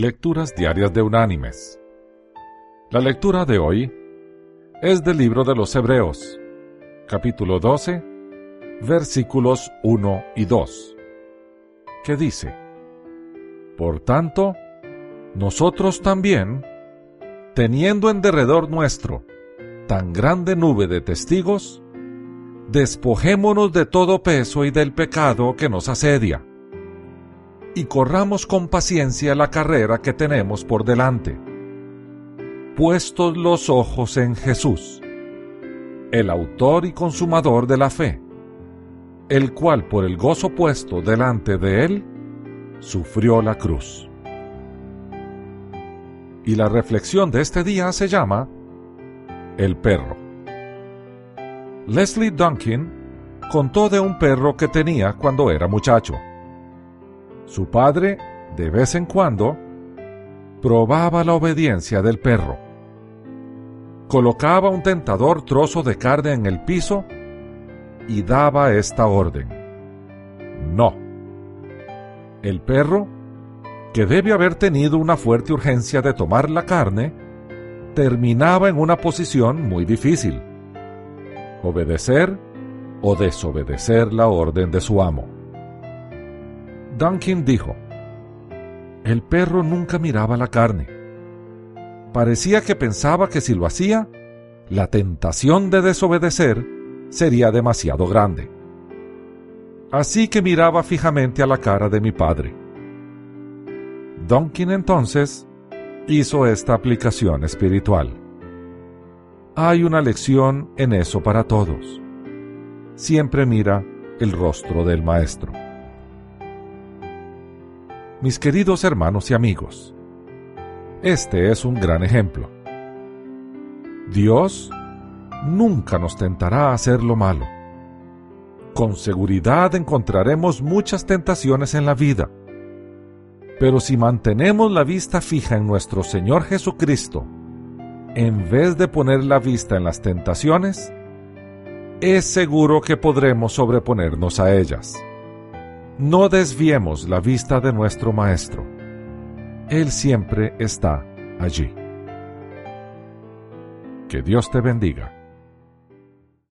Lecturas Diarias de Unánimes. La lectura de hoy es del libro de los Hebreos, capítulo 12, versículos 1 y 2, que dice, Por tanto, nosotros también, teniendo en derredor nuestro tan grande nube de testigos, despojémonos de todo peso y del pecado que nos asedia, y corramos con paciencia la carrera que tenemos por delante, puestos los ojos en Jesús, el autor y consumador de la fe, el cual por el gozo puesto delante de él, sufrió la cruz. Y la reflexión de este día se llama El perro. Leslie Duncan contó de un perro que tenía cuando era muchacho. Su padre, de vez en cuando, probaba la obediencia del perro. Colocaba un tentador trozo de carne en el piso y daba esta orden. No. El perro, que debe haber tenido una fuerte urgencia de tomar la carne, terminaba en una posición muy difícil obedecer o desobedecer la orden de su amo. Duncan dijo, el perro nunca miraba la carne. Parecía que pensaba que si lo hacía, la tentación de desobedecer sería demasiado grande. Así que miraba fijamente a la cara de mi padre. Duncan entonces hizo esta aplicación espiritual. Hay una lección en eso para todos. Siempre mira el rostro del Maestro. Mis queridos hermanos y amigos, este es un gran ejemplo. Dios nunca nos tentará a hacer lo malo. Con seguridad encontraremos muchas tentaciones en la vida, pero si mantenemos la vista fija en nuestro Señor Jesucristo, en vez de poner la vista en las tentaciones, es seguro que podremos sobreponernos a ellas. No desviemos la vista de nuestro Maestro. Él siempre está allí. Que Dios te bendiga.